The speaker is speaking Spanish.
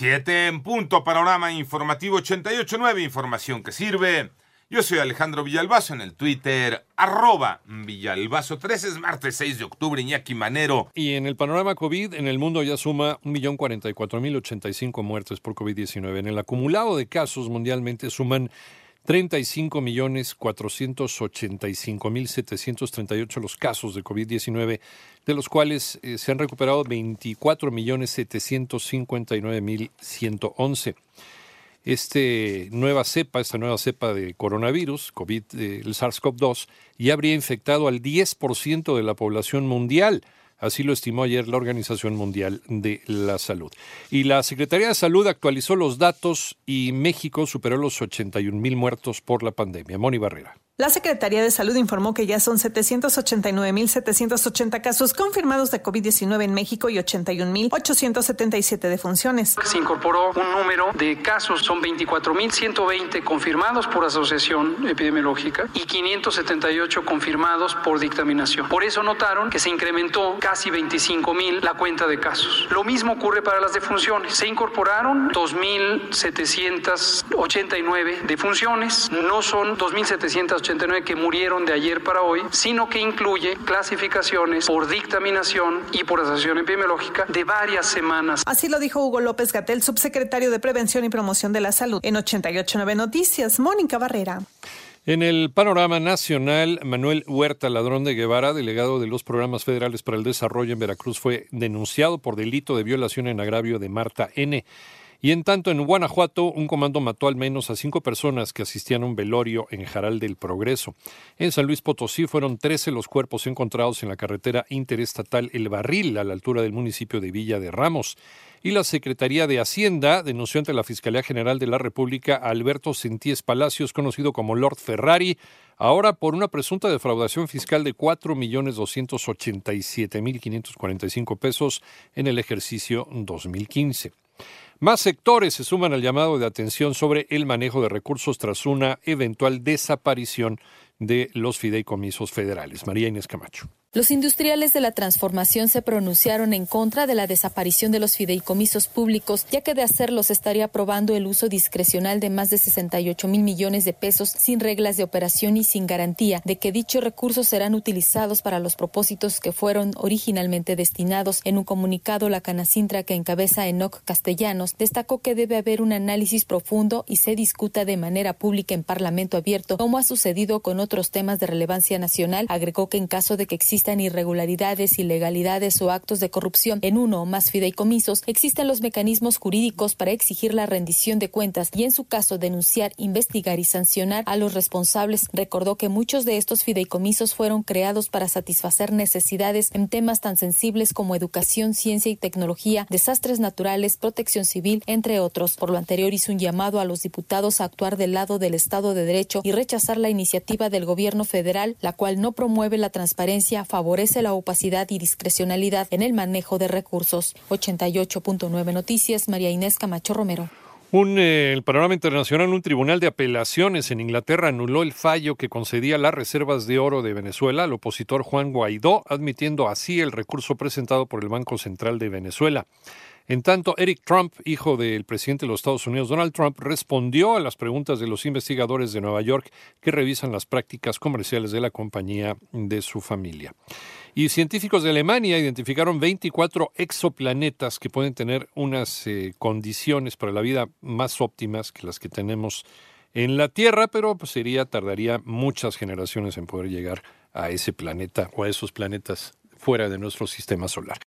Siete en punto, panorama informativo 88.9, información que sirve. Yo soy Alejandro Villalbazo en el Twitter, arroba Villalbazo 13, es martes 6 de octubre, Iñaki Manero. Y en el panorama COVID, en el mundo ya suma 1.044.085 muertes por COVID-19. En el acumulado de casos mundialmente suman 35.485.738 los casos de COVID-19, de los cuales eh, se han recuperado 24.759.111. Este nueva cepa, esta nueva cepa de coronavirus, COVID, eh, el SARS-CoV-2, ya habría infectado al 10% de la población mundial. Así lo estimó ayer la Organización Mundial de la Salud. Y la Secretaría de Salud actualizó los datos y México superó los 81 mil muertos por la pandemia. Moni Barrera. La Secretaría de Salud informó que ya son 789.780 casos confirmados de COVID-19 en México y 81.877 defunciones. Se incorporó un número de casos, son 24.120 confirmados por asociación epidemiológica y 578 confirmados por dictaminación. Por eso notaron que se incrementó casi 25.000 la cuenta de casos. Lo mismo ocurre para las defunciones. Se incorporaron 2.789 defunciones, no son 2.789 que murieron de ayer para hoy, sino que incluye clasificaciones por dictaminación y por asociación epidemiológica de varias semanas. Así lo dijo Hugo López Gatel, subsecretario de Prevención y Promoción de la Salud. En 889 Noticias, Mónica Barrera. En el panorama nacional, Manuel Huerta Ladrón de Guevara, delegado de los programas federales para el desarrollo en Veracruz, fue denunciado por delito de violación en agravio de Marta N. Y en tanto, en Guanajuato, un comando mató al menos a cinco personas que asistían a un velorio en Jaral del Progreso. En San Luis Potosí fueron 13 los cuerpos encontrados en la carretera interestatal El Barril, a la altura del municipio de Villa de Ramos. Y la Secretaría de Hacienda denunció ante la Fiscalía General de la República a Alberto Sentíes Palacios, conocido como Lord Ferrari, ahora por una presunta defraudación fiscal de 4.287.545 pesos en el ejercicio 2015. Más sectores se suman al llamado de atención sobre el manejo de recursos tras una eventual desaparición de los fideicomisos federales. María Inés Camacho. Los industriales de la transformación se pronunciaron en contra de la desaparición de los fideicomisos públicos, ya que de hacerlos estaría aprobando el uso discrecional de más de 68 mil millones de pesos sin reglas de operación y sin garantía de que dichos recursos serán utilizados para los propósitos que fueron originalmente destinados. En un comunicado, la Canacintra que encabeza Enoc Castellanos destacó que debe haber un análisis profundo y se discuta de manera pública en Parlamento abierto, como ha sucedido con otros temas de relevancia nacional. Agregó que en caso de que exista existan irregularidades, ilegalidades o actos de corrupción en uno o más fideicomisos, existen los mecanismos jurídicos para exigir la rendición de cuentas y en su caso denunciar, investigar y sancionar a los responsables. Recordó que muchos de estos fideicomisos fueron creados para satisfacer necesidades en temas tan sensibles como educación, ciencia y tecnología, desastres naturales, protección civil, entre otros. Por lo anterior hizo un llamado a los diputados a actuar del lado del Estado de Derecho y rechazar la iniciativa del gobierno federal, la cual no promueve la transparencia, favorece la opacidad y discrecionalidad en el manejo de recursos. 88.9 Noticias, María Inés Camacho Romero. Eh, el panorama internacional, un tribunal de apelaciones en Inglaterra anuló el fallo que concedía las reservas de oro de Venezuela al opositor Juan Guaidó, admitiendo así el recurso presentado por el Banco Central de Venezuela. En tanto, Eric Trump, hijo del presidente de los Estados Unidos, Donald Trump, respondió a las preguntas de los investigadores de Nueva York que revisan las prácticas comerciales de la compañía de su familia. Y científicos de Alemania identificaron 24 exoplanetas que pueden tener unas eh, condiciones para la vida más óptimas que las que tenemos en la Tierra, pero pues, sería, tardaría muchas generaciones en poder llegar a ese planeta o a esos planetas fuera de nuestro sistema solar.